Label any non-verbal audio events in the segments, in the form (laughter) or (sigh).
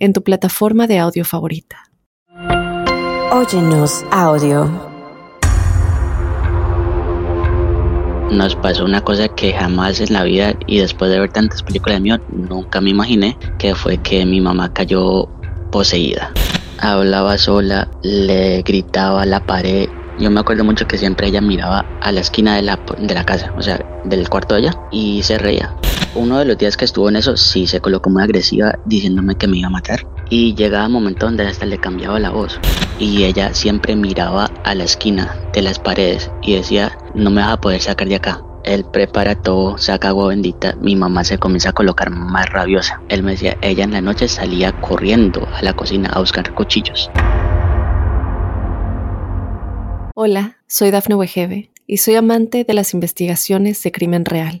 en tu plataforma de audio favorita. Óyenos audio. Nos pasó una cosa que jamás en la vida y después de ver tantas películas de mí nunca me imaginé que fue que mi mamá cayó poseída. Hablaba sola, le gritaba a la pared. Yo me acuerdo mucho que siempre ella miraba a la esquina de la, de la casa, o sea, del cuarto de ella, y se reía uno de los días que estuvo en eso, sí se colocó muy agresiva diciéndome que me iba a matar. Y llegaba un momento donde hasta le cambiaba la voz. Y ella siempre miraba a la esquina de las paredes y decía, no me vas a poder sacar de acá. Él prepara todo, saca agua bendita, mi mamá se comienza a colocar más rabiosa. Él me decía, ella en la noche salía corriendo a la cocina a buscar cuchillos. Hola, soy Dafne Wegebe y soy amante de las investigaciones de crimen real.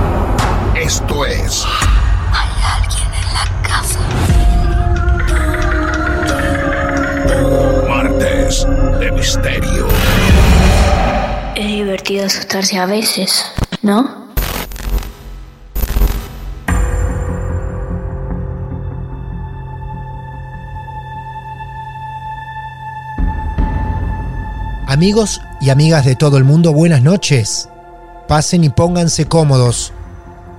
Esto es. Hay alguien en la casa. Martes de Misterio. Es divertido asustarse a veces, ¿no? Amigos y amigas de todo el mundo, buenas noches. Pasen y pónganse cómodos,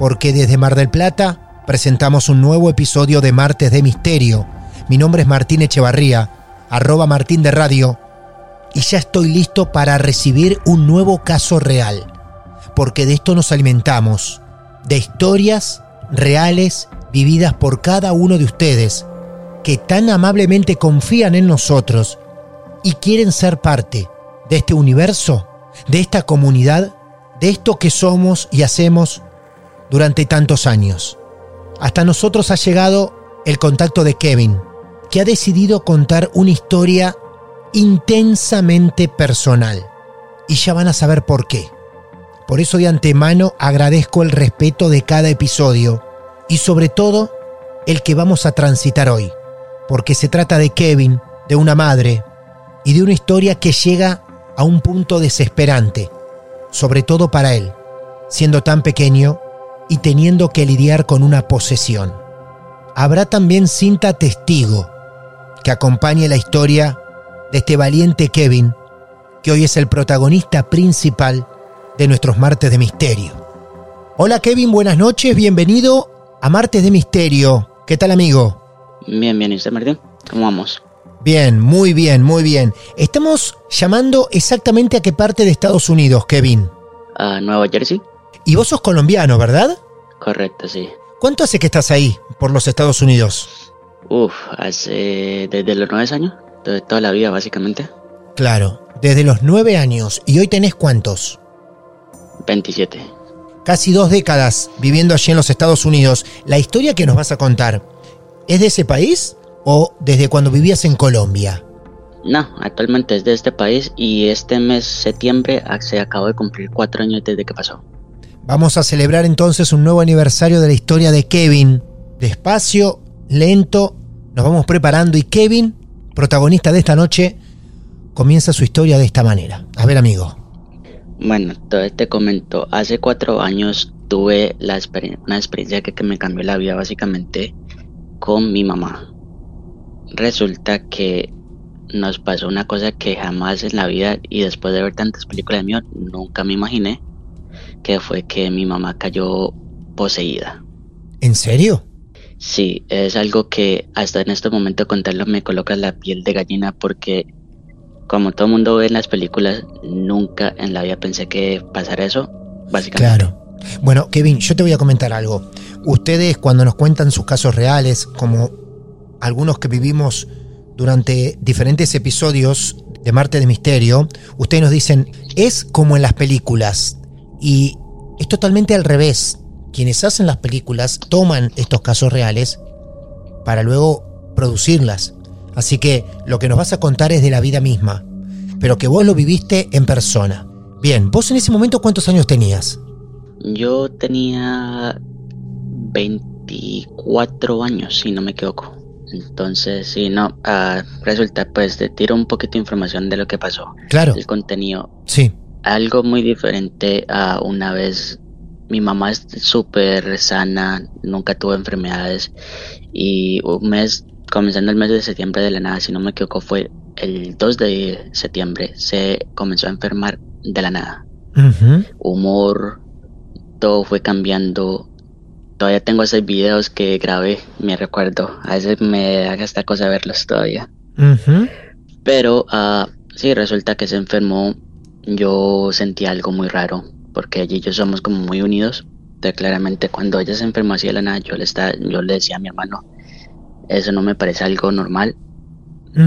porque desde Mar del Plata presentamos un nuevo episodio de Martes de Misterio. Mi nombre es Martín Echevarría, arroba Martín de Radio, y ya estoy listo para recibir un nuevo caso real, porque de esto nos alimentamos, de historias reales vividas por cada uno de ustedes, que tan amablemente confían en nosotros y quieren ser parte de este universo, de esta comunidad, de esto que somos y hacemos durante tantos años. Hasta nosotros ha llegado el contacto de Kevin, que ha decidido contar una historia intensamente personal. Y ya van a saber por qué. Por eso de antemano agradezco el respeto de cada episodio y sobre todo el que vamos a transitar hoy, porque se trata de Kevin, de una madre y de una historia que llega a un punto desesperante, sobre todo para él, siendo tan pequeño y teniendo que lidiar con una posesión. Habrá también cinta testigo que acompañe la historia de este valiente Kevin, que hoy es el protagonista principal de nuestros martes de misterio. Hola Kevin, buenas noches, bienvenido a Martes de Misterio. ¿Qué tal amigo? Bien, bien, ¿y usted, Martín? ¿Cómo vamos? Bien, muy bien, muy bien. Estamos llamando exactamente a qué parte de Estados Unidos, Kevin. ¿A Nueva Jersey? Y vos sos colombiano, ¿verdad? Correcto, sí. ¿Cuánto hace que estás ahí, por los Estados Unidos? Uf, hace desde los nueve años, de toda la vida básicamente. Claro, desde los nueve años. ¿Y hoy tenés cuántos? 27. Casi dos décadas viviendo allí en los Estados Unidos. ¿La historia que nos vas a contar es de ese país o desde cuando vivías en Colombia? No, actualmente es de este país y este mes, septiembre, se acabó de cumplir cuatro años desde que pasó. Vamos a celebrar entonces un nuevo aniversario de la historia de Kevin. Despacio, lento nos vamos preparando y Kevin, protagonista de esta noche, comienza su historia de esta manera. A ver, amigo. Bueno, te comento. Hace cuatro años tuve la una experiencia que, que me cambió la vida básicamente con mi mamá. Resulta que nos pasó una cosa que jamás en la vida y después de ver tantas películas de mí nunca me imaginé que fue que mi mamá cayó poseída. ¿En serio? Sí, es algo que hasta en este momento contarlo me coloca la piel de gallina porque como todo mundo ve en las películas, nunca en la vida pensé que pasara eso, básicamente. Claro. Bueno, Kevin, yo te voy a comentar algo. Ustedes cuando nos cuentan sus casos reales, como algunos que vivimos durante diferentes episodios de Marte de Misterio, ustedes nos dicen, es como en las películas. Y es totalmente al revés. Quienes hacen las películas toman estos casos reales para luego producirlas. Así que lo que nos vas a contar es de la vida misma, pero que vos lo viviste en persona. Bien, vos en ese momento cuántos años tenías? Yo tenía 24 años, si no me equivoco. Entonces, si no, ah, resulta, pues te tiro un poquito de información de lo que pasó. Claro. El contenido. Sí. Algo muy diferente a una vez. Mi mamá es súper sana, nunca tuvo enfermedades. Y un mes, comenzando el mes de septiembre de la nada, si no me equivoco, fue el 2 de septiembre, se comenzó a enfermar de la nada. Humor, todo fue cambiando todavía tengo esos videos que grabé, me recuerdo. A veces me haga esta cosa verlos todavía. Pero uh, sí, resulta que se enfermó. Yo sentí algo muy raro, porque allí yo somos como muy unidos. Entonces, claramente cuando ella se enfermó así de la nada, yo le, estaba, yo le decía a mi hermano, eso no me parece algo normal,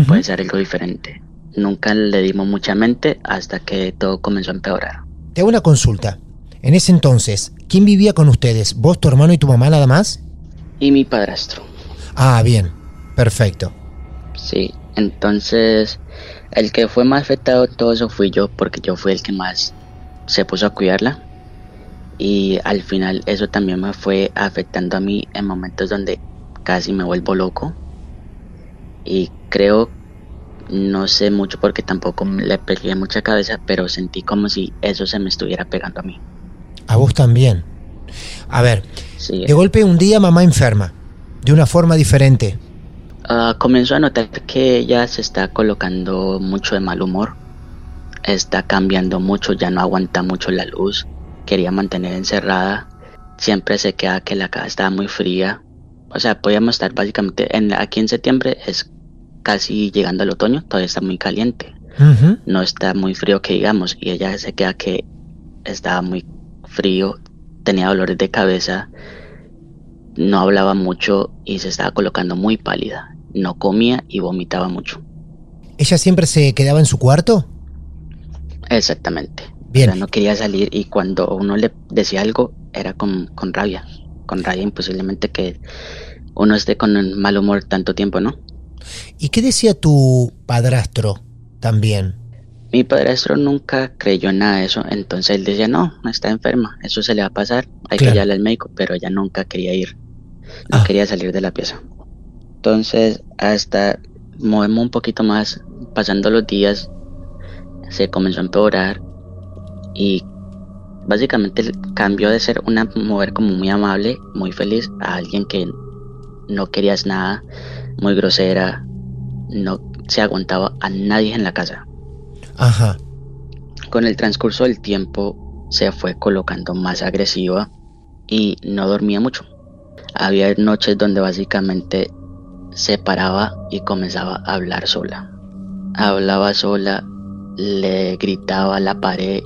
puede ser algo diferente. Nunca le dimos mucha mente hasta que todo comenzó a empeorar. Te hago una consulta. En ese entonces, ¿quién vivía con ustedes? ¿Vos, tu hermano y tu mamá nada más? Y mi padrastro. Ah, bien, perfecto. Sí, entonces el que fue más afectado todo eso fui yo porque yo fui el que más se puso a cuidarla y al final eso también me fue afectando a mí en momentos donde casi me vuelvo loco y creo no sé mucho porque tampoco le pegué mucha cabeza pero sentí como si eso se me estuviera pegando a mí a vos también. A ver, de golpe un día mamá enferma, de una forma diferente. Uh, comenzó a notar que ella se está colocando mucho de mal humor. Está cambiando mucho, ya no aguanta mucho la luz. Quería mantener encerrada. Siempre se queda que la casa estaba muy fría. O sea, podíamos estar básicamente en, aquí en septiembre es casi llegando al otoño, todavía está muy caliente. No está muy frío que digamos. Y ella se queda que estaba muy frío, tenía dolores de cabeza, no hablaba mucho y se estaba colocando muy pálida. No comía y vomitaba mucho. ¿Ella siempre se quedaba en su cuarto? Exactamente. Bien. no quería salir y cuando uno le decía algo era con, con rabia. Con rabia imposiblemente que uno esté con mal humor tanto tiempo, ¿no? ¿Y qué decía tu padrastro también? Mi padrastro nunca creyó en nada de eso, entonces él decía, no, está enferma, eso se le va a pasar, hay que llevarla al médico, pero ella nunca quería ir, no ah. quería salir de la pieza. Entonces, hasta movemos un poquito más, pasando los días, se comenzó a empeorar y básicamente cambió de ser una mujer como muy amable, muy feliz, a alguien que no querías nada, muy grosera, no se aguantaba a nadie en la casa. Ajá. Con el transcurso del tiempo se fue colocando más agresiva y no dormía mucho. Había noches donde básicamente se paraba y comenzaba a hablar sola. Hablaba sola, le gritaba a la pared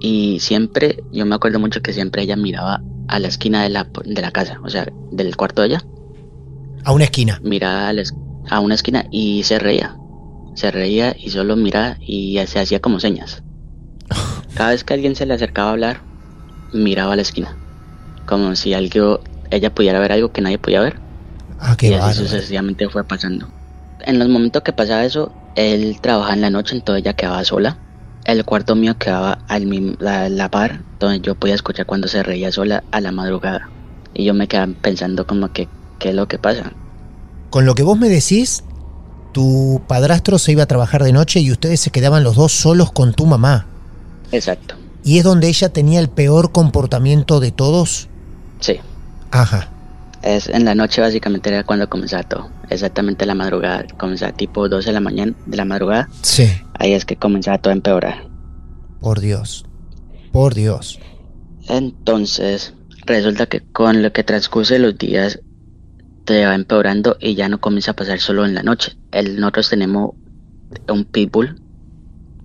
y siempre, yo me acuerdo mucho que siempre ella miraba a la esquina de la, de la casa, o sea, del cuarto de ella. A una esquina. Miraba a, a una esquina y se reía se reía y solo miraba y se hacía como señas. Cada vez que alguien se le acercaba a hablar, miraba a la esquina, como si algo, ella pudiera ver algo que nadie podía ver. Ah, qué y así sucesivamente fue pasando. En los momentos que pasaba eso, él trabajaba en la noche, entonces ella quedaba sola. El cuarto mío quedaba al la, la par, donde yo podía escuchar cuando se reía sola a la madrugada. Y yo me quedaba pensando como que, ¿qué es lo que pasa? con lo que vos me decís, tu padrastro se iba a trabajar de noche y ustedes se quedaban los dos solos con tu mamá. Exacto. ¿Y es donde ella tenía el peor comportamiento de todos? Sí. Ajá. Es, en la noche básicamente era cuando comenzaba todo. Exactamente la madrugada. Comenzaba tipo 12 de la mañana, de la madrugada. Sí. Ahí es que comenzaba todo a empeorar. Por Dios. Por Dios. Entonces, resulta que con lo que transcurre los días te va empeorando y ya no comienza a pasar solo en la noche. El, nosotros tenemos un pitbull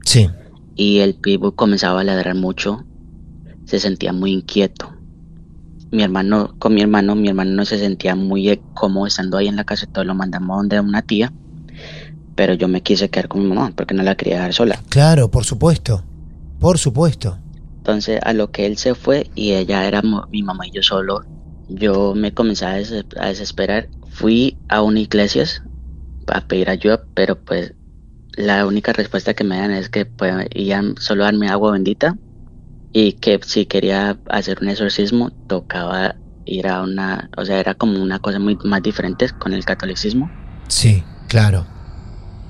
Sí. y el pitbull comenzaba a ladrar mucho. Se sentía muy inquieto. Mi hermano, con mi hermano, mi hermano no se sentía muy eh, cómodo estando ahí en la casa, entonces lo mandamos donde una tía. Pero yo me quise quedar con mi mamá porque no la quería dejar sola. Claro, por supuesto. Por supuesto. Entonces, a lo que él se fue y ella era mi mamá y yo solo, yo me comencé a, des- a desesperar. Fui a una iglesia a pedir ayuda, pero pues la única respuesta que me dan es que pues, iban solo a darme agua bendita y que si quería hacer un exorcismo tocaba ir a una, o sea, era como una cosa muy más diferente con el catolicismo. Sí, claro.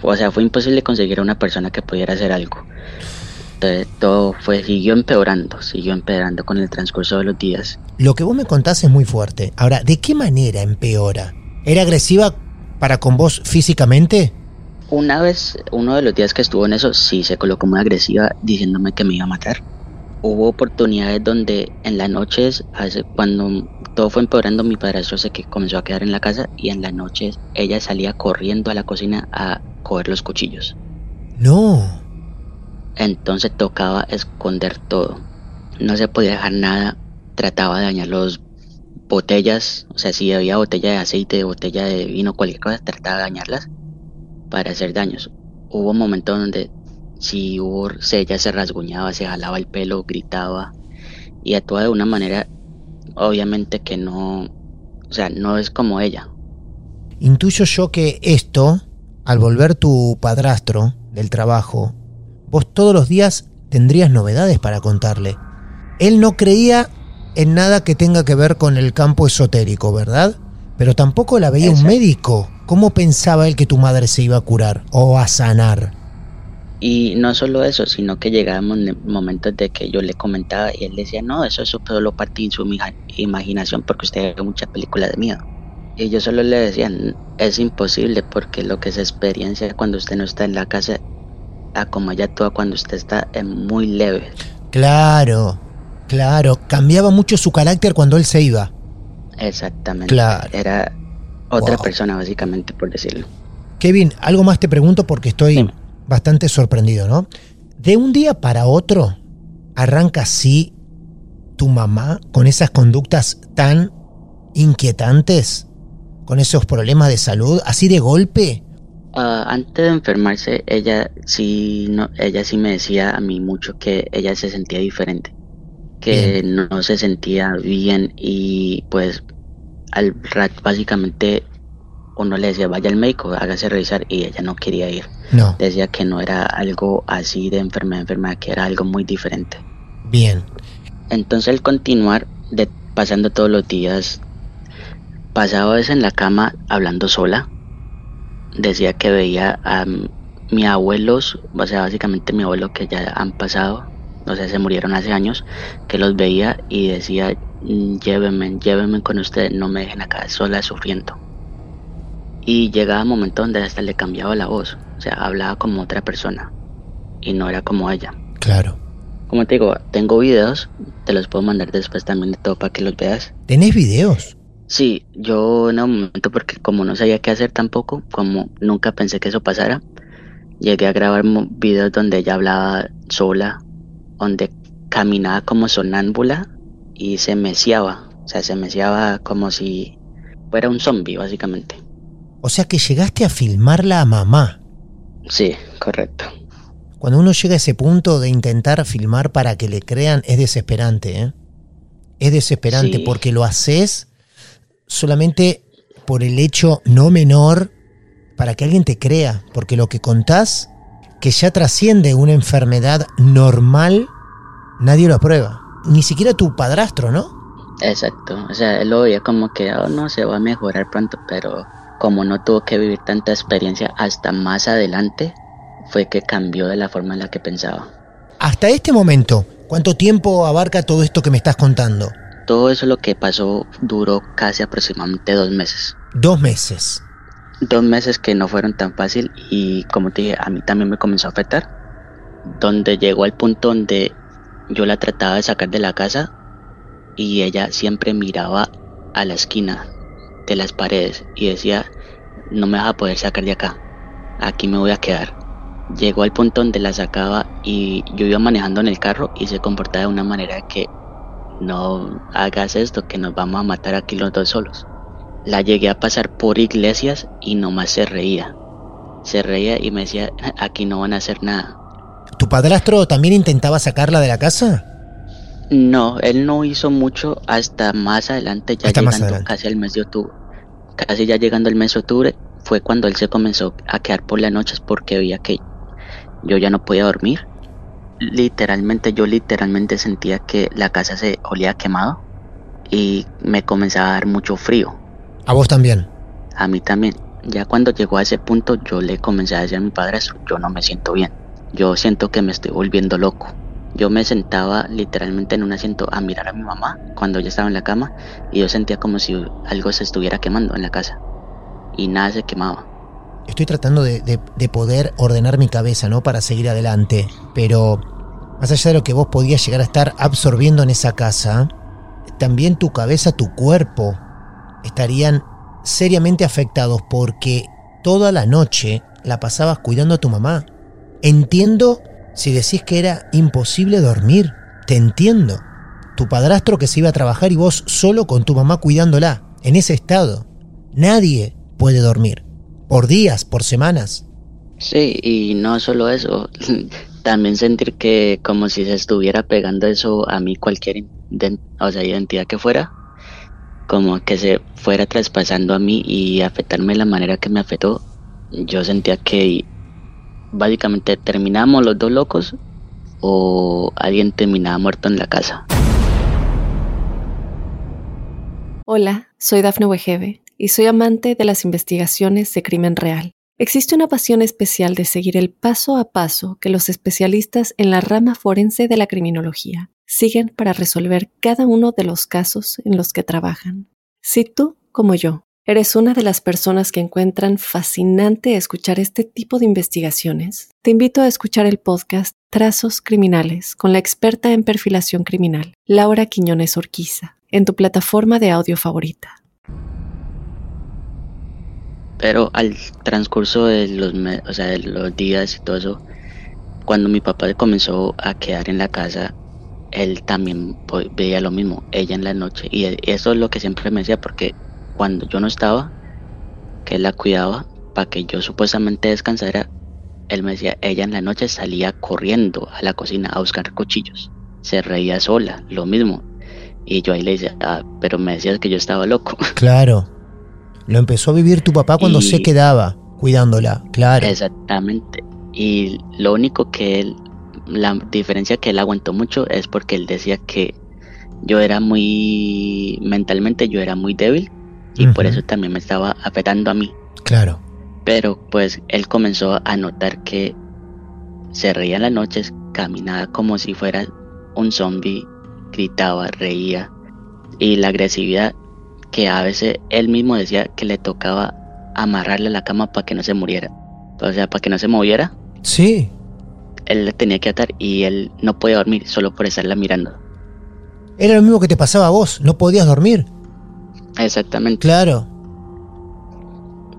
O sea, fue imposible conseguir a una persona que pudiera hacer algo. Entonces, todo fue, siguió empeorando, siguió empeorando con el transcurso de los días. Lo que vos me contás es muy fuerte. Ahora, ¿de qué manera empeora? ¿Era agresiva para con vos físicamente? Una vez, uno de los días que estuvo en eso, sí se colocó muy agresiva diciéndome que me iba a matar. Hubo oportunidades donde en las noches, cuando todo fue empeorando, mi padrastro se que comenzó a quedar en la casa y en las noches ella salía corriendo a la cocina a coger los cuchillos. No. Entonces tocaba esconder todo. No se podía dejar nada. Trataba de dañar las botellas. O sea, si había botella de aceite, botella de vino, cualquier cosa, trataba de dañarlas para hacer daños. Hubo momentos donde si hubo, se- ella se rasguñaba, se jalaba el pelo, gritaba y actuaba de una manera, obviamente que no, o sea, no es como ella. Intuyo yo que esto, al volver tu padrastro del trabajo, vos todos los días tendrías novedades para contarle. Él no creía en nada que tenga que ver con el campo esotérico, ¿verdad? Pero tampoco la veía un médico. ¿Cómo pensaba él que tu madre se iba a curar o a sanar? Y no solo eso, sino que llegábamos en momentos de que yo le comentaba y él decía, no, eso es solo parte de su imag- imaginación porque usted ve muchas películas de miedo. Y yo solo le decía, "N- es imposible porque lo que se experiencia cuando usted no está en la casa, a como ella actúa cuando usted está, es muy leve. Claro, claro. Cambiaba mucho su carácter cuando él se iba. Exactamente. Claro. Era otra Wow. persona, básicamente, por decirlo. Kevin, algo más te pregunto porque estoy. Bastante sorprendido, ¿no? De un día para otro, arranca así tu mamá con esas conductas tan inquietantes, con esos problemas de salud, así de golpe. Ah, antes de enfermarse, ella sí, no, ella sí me decía a mí mucho que ella se sentía diferente, que no se sentía bien y pues al rat básicamente uno le decía vaya al médico, hágase revisar y ella no quería ir. No, Decía que no era algo así de enfermedad, enfermedad, que era algo muy diferente. bien. Entonces al continuar de pasando todos los días, pasaba veces en la cama hablando sola. Decía que veía a m- mis abuelos, o sea, básicamente mi abuelo que ya han pasado, o sea, se murieron hace años, que los veía y decía, "Mm, llévenme, llévenme con ustedes, no me dejen acá sola sufriendo. Y llegaba un momento donde hasta le cambiaba la voz, o sea, hablaba como otra persona y no era como ella. Claro. Como te digo, tengo videos, te los puedo mandar después también de todo para que los veas. ¿Tenés videos? Sí, yo en un momento, porque como no sabía qué hacer tampoco, como nunca pensé que eso pasara, llegué a grabar videos donde ella hablaba sola, donde caminaba como sonámbula y se meciaba, o sea, se meciaba como si fuera un zombie, básicamente. O sea que llegaste a filmarla a mamá. Sí, correcto. Cuando uno llega a ese punto de intentar filmar para que le crean, es desesperante, ¿eh? Es desesperante Sí. porque lo haces solamente por el hecho no menor para que alguien te crea, porque lo que contás, que ya trasciende una enfermedad normal, nadie lo aprueba. Ni siquiera tu padrastro, ¿no? Exacto, o sea, él lo veía como que, oh no, se va a mejorar pronto, pero como no tuvo que vivir tanta experiencia hasta más adelante, fue que cambió de la forma en la que pensaba. Hasta este momento, ¿cuánto tiempo abarca todo esto que me estás contando? Todo eso lo que pasó duró casi aproximadamente dos meses. Dos meses. Dos meses que no fueron tan fácil y como te dije, a mí también me comenzó a afectar. Donde llegó al punto donde yo la trataba de sacar de la casa y ella siempre miraba a la esquina de las paredes y decía, no me vas a poder sacar de acá, aquí me voy a quedar. Llegó al punto donde la sacaba y yo iba manejando en el carro y se comportaba de una manera que no hagas esto, que nos vamos a matar aquí los dos solos. La llegué a pasar por iglesias y nomás se reía. Se reía y me decía, aquí no van a hacer nada. ¿Tu padrastro también intentaba sacarla de la casa? No, él no hizo mucho hasta más adelante, ya llegando casi al mes de octubre. Casi ya llegando el mes de octubre fue cuando él se comenzó a quedar por las noches porque veía que yo ya no podía dormir. Literalmente, yo literalmente sentía que la casa se olía quemado y me comenzaba a dar mucho frío. ¿A vos también? A mí también. Ya cuando llegó a ese punto yo le comencé a decir a mi padre, yo no me siento bien. Yo siento que me estoy volviendo loco. Yo me sentaba literalmente en un asiento a mirar a mi mamá cuando ella estaba en la cama y yo sentía como si algo se estuviera quemando en la casa y nada se quemaba. Estoy tratando de, de, poder ordenar mi cabeza, ¿no? Para seguir adelante, pero más allá de lo que vos podías llegar a estar absorbiendo en esa casa, también tu cabeza, tu cuerpo estarían seriamente afectados porque toda la noche la pasabas cuidando a tu mamá. Entiendo si decís que era imposible dormir, te entiendo. Tu padrastro que se iba a trabajar y vos solo con tu mamá cuidándola, en ese estado. Nadie puede dormir. Por días, por semanas. Sí, y no solo eso, (laughs) también sentir que como si se estuviera pegando eso a mí cualquier o sea, identidad que fuera, como que se fuera traspasando a mí y afectarme de la manera que me afectó, yo sentía que básicamente terminamos los dos locos o alguien terminaba muerto en la casa. Hola, soy Dafne Wegebe y soy amante de las investigaciones de crimen real. Existe una pasión especial de seguir el paso a paso que los especialistas en la rama forense de la criminología siguen para resolver cada uno de los casos en los que trabajan. Si tú, como yo, ¿Eres una de las personas que encuentran fascinante escuchar este tipo de investigaciones? Te invito a escuchar el podcast Trazos Criminales con la experta en perfilación criminal, Laura Quiñones Orquiza, en tu plataforma de audio favorita. Pero al transcurso de los, de los días y todo eso, cuando mi papá comenzó a quedar en la casa, él también veía lo mismo, ella en la noche. Y eso es lo que siempre me decía, porque cuando yo no estaba, que él la cuidaba para que yo supuestamente descansara, él me decía, ella en la noche salía corriendo a la cocina a buscar cuchillos. Se reía sola, lo mismo. Y yo ahí le decía, ah, pero me decías que yo estaba loco. (laughs) Claro. Lo empezó a vivir tu papá cuando se quedaba cuidándola, claro. Exactamente. Y lo único que él, la diferencia que él aguantó mucho es porque él decía que yo era muy, mentalmente yo era muy débil y por eso también me estaba afectando a mí. Claro. Pero pues él comenzó a notar que se reía en las noches, caminaba como si fuera un zombie, gritaba, reía y la agresividad que a veces él mismo decía que le tocaba amarrarle a la cama para que no se muriera. O sea, para que no se moviera. Sí. Él le tenía que atar y él no podía dormir solo por estarla mirando. Era lo mismo que te pasaba a vos, no podías dormir. Exactamente. Claro.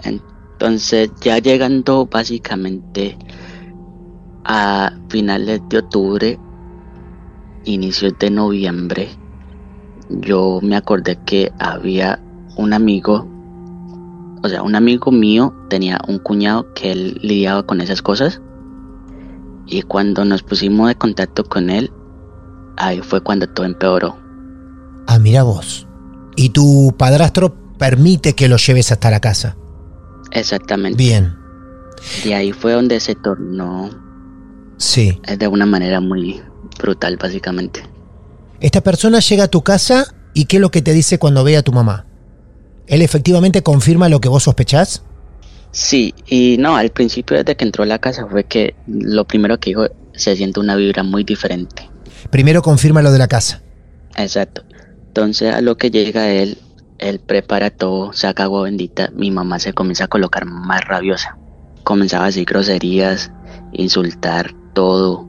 Entonces, ya llegando básicamente a finales de octubre, inicios de noviembre, yo me acordé que había un amigo, o sea, un amigo mío tenía un cuñado que él lidiaba con esas cosas. Y cuando nos pusimos de contacto con él, ahí fue cuando todo empeoró. Ah, mira vos y tu padrastro permite que lo lleves hasta la casa. Exactamente. Bien. Y ahí fue donde se tornó. Sí. De una manera muy brutal, básicamente. Esta persona llega a tu casa y ¿qué es lo que te dice cuando ve a tu mamá? ¿Él efectivamente confirma lo que vos sospechás? Sí, y no, al principio desde que entró a la casa fue que lo primero que dijo, se siente una vibra muy diferente. Primero confirma lo de la casa. Exacto. Entonces a lo que llega él, él prepara todo, saca agua bendita, mi mamá se comienza a colocar más rabiosa. Comenzaba a decir groserías, insultar todo.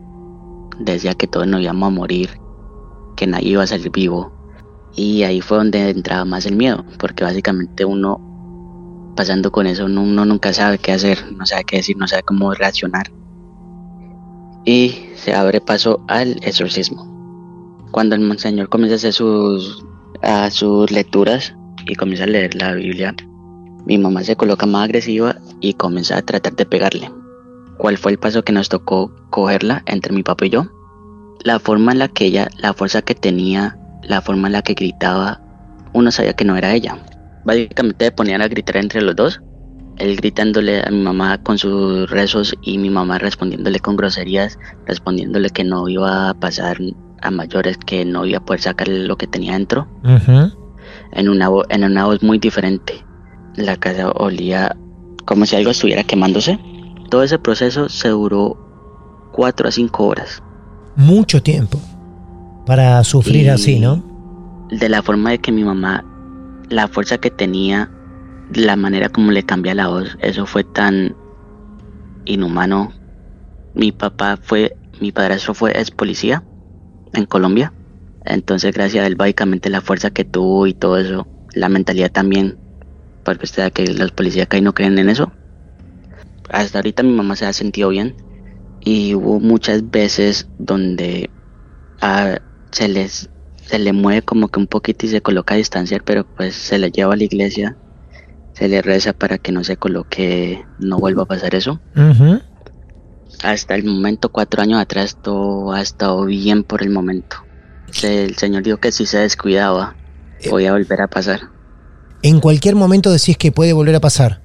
Decía que todos nos íbamos a morir, que nadie iba a salir vivo. Y ahí fue donde entraba más el miedo, porque básicamente uno pasando con eso, uno, uno nunca sabe qué hacer, no sabe qué decir, no sabe cómo reaccionar. Y se abre paso al exorcismo. Cuando el monseñor comienza a hacer sus, a sus lecturas y comienza a leer la Biblia, mi mamá se coloca más agresiva y comienza a tratar de pegarle. ¿Cuál fue el paso que nos tocó cogerla entre mi papá y yo? La forma en la que ella, la fuerza que tenía, la forma en la que gritaba, uno sabía que no era ella. Básicamente ponían a gritar entre los dos, él gritándole a mi mamá con sus rezos y mi mamá respondiéndole con groserías, respondiéndole que no iba a pasar a mayores, que no iba a poder sacar lo que tenía dentro, en, una, en una voz muy diferente. La casa olía como si algo estuviera quemándose. Todo ese proceso se duró cuatro a cinco horas. Mucho tiempo para sufrir Y así, ¿no? De la forma de que mi mamá, la fuerza que tenía, la manera como le cambia la voz, eso fue tan inhumano. Mi papá fue, mi padrastro fue ex policía en Colombia. Entonces, gracias a él, básicamente la fuerza que tuvo y todo eso, la mentalidad también, porque usted que los policías acá no creen en eso. Hasta ahorita mi mamá se ha sentido bien y hubo muchas veces donde ah, se les se le mueve como que un poquito y se coloca a distanciar, pero pues se le lleva a la iglesia, se le reza para que no se coloque, no vuelva a pasar eso. Hasta el momento, cuatro años atrás, todo ha estado bien por el momento. El Señor dijo que si se descuidaba, voy a volver a pasar. En cualquier momento decís que puede volver a pasar.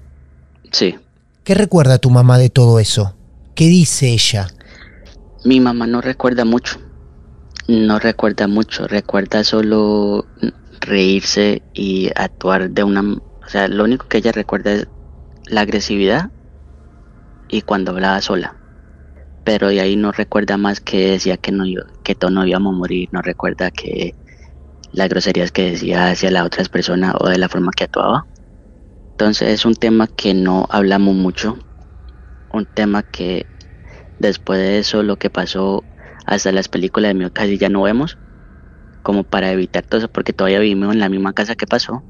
Sí, ¿Qué recuerda tu mamá de todo eso? ¿Qué dice ella? mi mamá no recuerda mucho. No recuerda mucho, recuerda solo reírse y actuar de una... O sea, lo único que ella recuerda es la agresividad y cuando hablaba sola. Pero de ahí no recuerda más que decía que, no, que todos no íbamos a morir, no recuerda que las groserías que decía hacia las otras personas o de la forma que actuaba. Entonces es un tema que no hablamos mucho, un tema que después de eso lo que pasó hasta las películas de mí casi ya no vemos, como para evitar todo eso, porque todavía vivimos en la misma casa que pasó.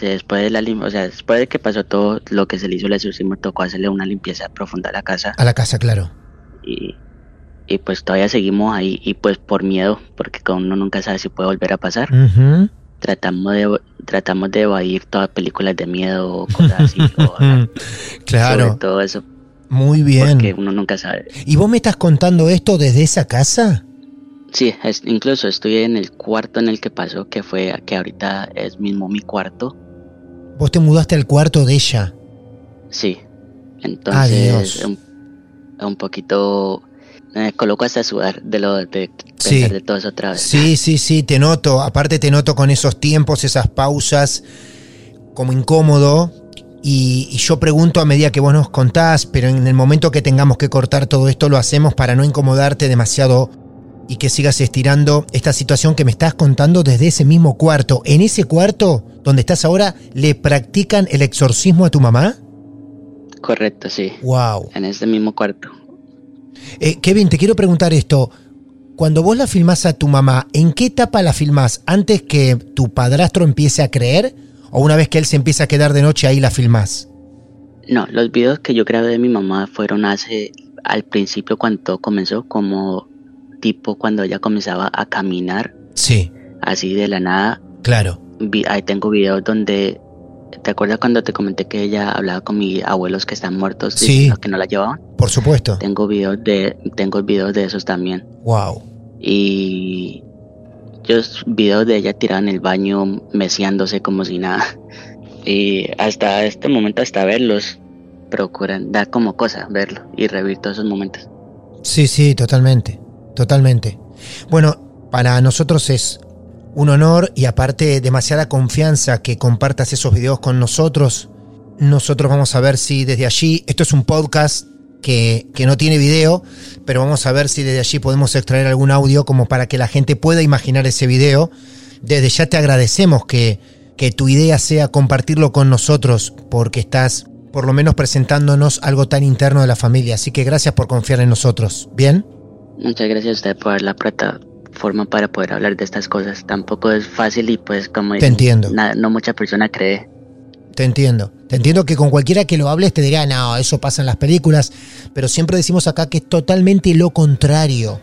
Después de la o sea, después de que pasó todo lo que se le hizo el exorcismo, tocó hacerle una limpieza profunda a la casa A la casa, claro. Y, y pues todavía seguimos ahí y pues por miedo, porque como uno nunca sabe si puede volver a pasar, tratamos de tratamos de evadir todas películas de miedo o cosas así, (laughs) o hablar sobre Claro, todo eso, muy bien. porque uno nunca sabe. ¿Y vos me estás contando esto desde esa casa? Sí, es- incluso estoy en el cuarto en el que pasó, que fue que ahorita es mismo mi cuarto. Vos te mudaste al cuarto de ella. Sí. Adiós. Entonces, un, un poquito me coloco hasta sudar de lo de Sí. pensar de todo eso otra vez. Sí, sí, sí, te noto. Aparte te noto con esos tiempos, esas pausas, como incómodo. Y, y yo pregunto a medida que vos nos contás, pero en el momento que tengamos que cortar todo esto lo hacemos para no incomodarte demasiado y que sigas estirando esta situación que me estás contando desde ese mismo cuarto. En ese cuarto donde estás ahora, ¿le practican el exorcismo a tu mamá? Correcto, sí. Wow. En este mismo cuarto. Eh, Kevin, te quiero preguntar esto. Cuando vos la filmás a tu mamá, ¿en qué etapa la filmás? ¿Antes que tu padrastro empiece a creer? ¿O una vez que él se empieza a quedar de noche ahí la filmás? No, los videos que yo grabé de mi mamá fueron hace al principio cuando todo comenzó, como tipo cuando ella comenzaba a caminar Sí, así de la nada. claro. Vi- ahí tengo videos donde ¿Te acuerdas cuando te comenté que ella hablaba con mis abuelos que están muertos Sí. diciendo que no la llevaban? Por supuesto. Tengo videos de tengo videos de esos también. Wow. Y yo videos de ella tirada en el baño meciándose como si nada. (laughs) Y hasta este momento hasta verlos procuran da como cosa verlo y revivir todos esos momentos. Sí, sí, totalmente. Totalmente. Bueno, para nosotros es un honor y aparte demasiada confianza que compartas esos videos con nosotros. Nosotros vamos a ver si desde allí, esto es un podcast que, que, no tiene video, pero vamos a ver si desde allí podemos extraer algún audio como para que la gente pueda imaginar ese video. Desde ya te agradecemos que, que tu idea sea compartirlo con nosotros porque estás por lo menos presentándonos algo tan interno de la familia. Así que gracias por confiar en nosotros. ¿Bien? Muchas gracias a usted por la plataforma para poder hablar de estas cosas. Tampoco es fácil y pues como Te entiendo. nada- no mucha persona cree. Te entiendo. Te entiendo que con cualquiera que lo hables te dirá, no, eso pasa en las películas, pero siempre decimos acá que es totalmente lo contrario.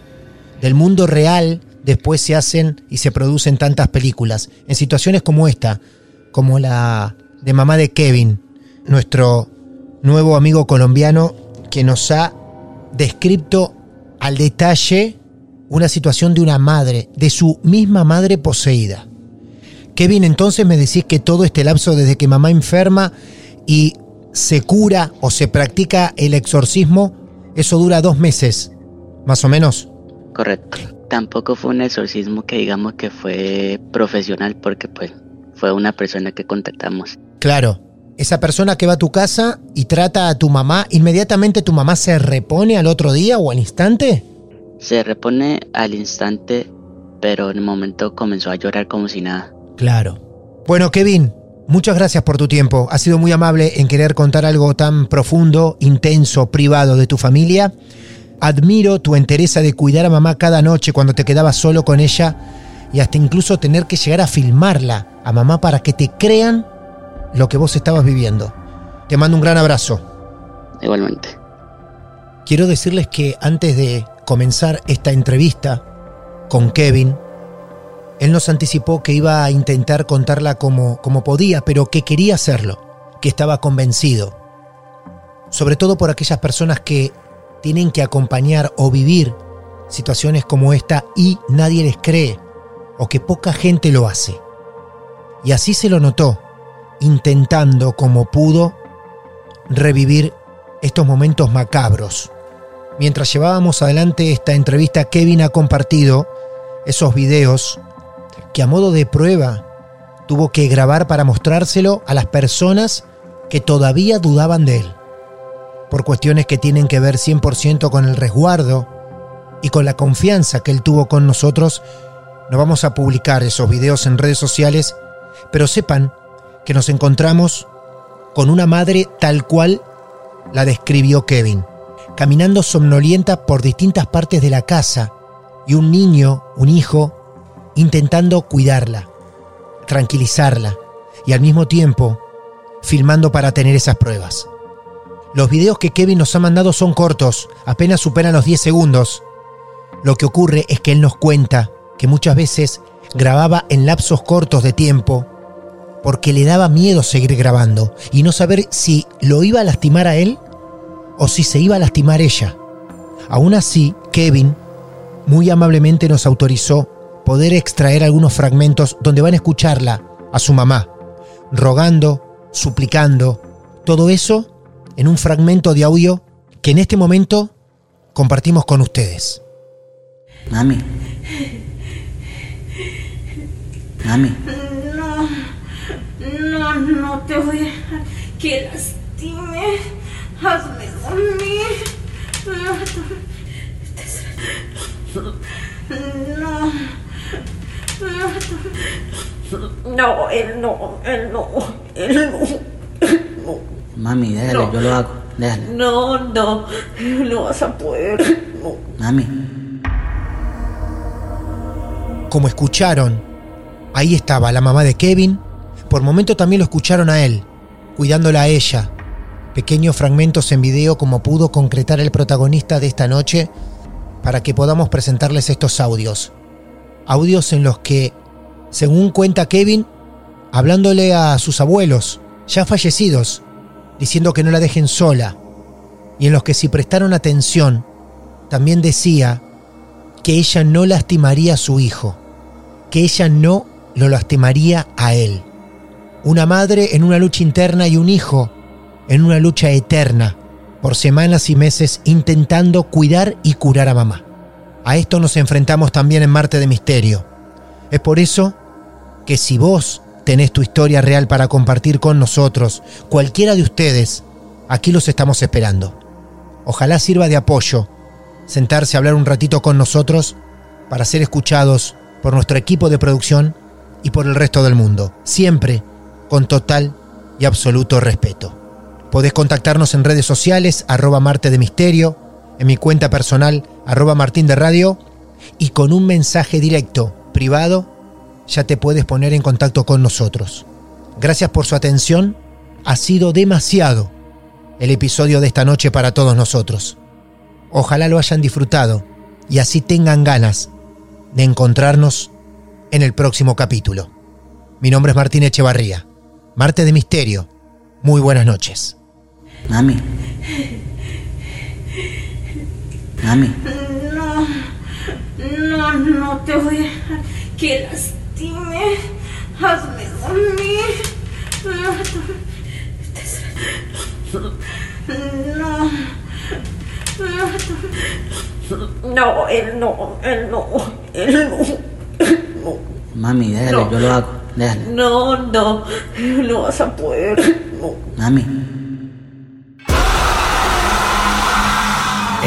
Del mundo real después se hacen y se producen tantas películas. En situaciones como esta, como la de mamá de Kevin, nuestro nuevo amigo colombiano que nos ha descrito al detalle una situación de una madre, de su misma madre poseída. Kevin, entonces me decís que todo este lapso desde que mamá enferma y se cura o se practica el exorcismo, eso dura dos meses, más o menos. Correcto. Tampoco fue un exorcismo que digamos que fue profesional porque pues fue una persona que contactamos. Claro, esa persona que va a tu casa y trata a tu mamá, inmediatamente tu mamá se repone al otro día o al instante. Se repone al instante, pero en el momento comenzó a llorar como si nada. Claro. Bueno, Kevin, muchas gracias por tu tiempo. Has sido muy amable en querer contar algo tan profundo, intenso, privado de tu familia. Admiro tu entereza de cuidar a mamá cada noche cuando te quedabas solo con ella y hasta incluso tener que llegar a filmarla a mamá para que te crean lo que vos estabas viviendo. Te mando un gran abrazo. Igualmente. Quiero decirles que antes de comenzar esta entrevista con Kevin, él nos anticipó que iba a intentar contarla como, como podía, pero que quería hacerlo, que estaba convencido. Sobre todo por aquellas personas que tienen que acompañar o vivir situaciones como esta y nadie les cree, o que poca gente lo hace. Y así se lo notó, intentando como pudo revivir estos momentos macabros. Mientras llevábamos adelante esta entrevista, Kevin ha compartido esos videos que a modo de prueba tuvo que grabar para mostrárselo a las personas que todavía dudaban de él. Por cuestiones que tienen que ver 100% con el resguardo y con la confianza que él tuvo con nosotros, no vamos a publicar esos videos en redes sociales, pero sepan que nos encontramos con una madre tal cual la describió Kevin, caminando somnolienta por distintas partes de la casa y un niño, un hijo, intentando cuidarla, tranquilizarla y al mismo tiempo filmando para tener esas pruebas. Los videos que Kevin nos ha mandado son cortos, apenas superan los 10 segundos. Lo que ocurre es que él nos cuenta que muchas veces grababa en lapsos cortos de tiempo porque le daba miedo seguir grabando y no saber si lo iba a lastimar a él o si se iba a lastimar ella. Aún así, Kevin muy amablemente nos autorizó poder extraer algunos fragmentos donde van a escucharla a su mamá, rogando, suplicando, todo eso en un fragmento de audio que en este momento compartimos con ustedes. Mami. Mami. No, no, no te voy a dejar que lastime. Hazme. No. No. No, él no, él no, él no. Mami, déjale, No. yo lo hago. Déjale. No, no, no vas a poder. No. Mami. Como escucharon, ahí estaba la mamá de Kevin. Por momento también lo escucharon a él, cuidándola a ella. Pequeños fragmentos en video como pudo concretar el protagonista de esta noche para que podamos presentarles estos audios. Audios en los que, según cuenta Kevin, hablándole a sus abuelos, ya fallecidos, diciendo que no la dejen sola, y en los que si prestaron atención, también decía que ella no lastimaría a su hijo, que ella no lo lastimaría a él. Una madre en una lucha interna y un hijo en una lucha eterna, por semanas y meses intentando cuidar y curar a mamá. A esto nos enfrentamos también en Marte de Misterio. Es por eso que si vos tenés tu historia real para compartir con nosotros, cualquiera de ustedes, aquí los estamos esperando. Ojalá sirva de apoyo sentarse a hablar un ratito con nosotros para ser escuchados por nuestro equipo de producción y por el resto del mundo, siempre con total y absoluto respeto. Podés contactarnos en redes sociales, arroba Marte de Misterio, en mi cuenta personal, arroba Martín de Radio, y con un mensaje directo, privado, ya te puedes poner en contacto con nosotros. Gracias por su atención, ha sido demasiado el episodio de esta noche para todos nosotros. Ojalá lo hayan disfrutado y así tengan ganas de encontrarnos en el próximo capítulo. Mi nombre es Martín Echevarría. Marte de Misterio. Muy buenas noches. Mami. Mami. No, no, no te voy a dejar que lastime. Hazme dormir. No. No, él no, él no, él no. no. Mami, déjale, No. yo lo hago. Déjale. No, no, no vas a poder. No. Mami.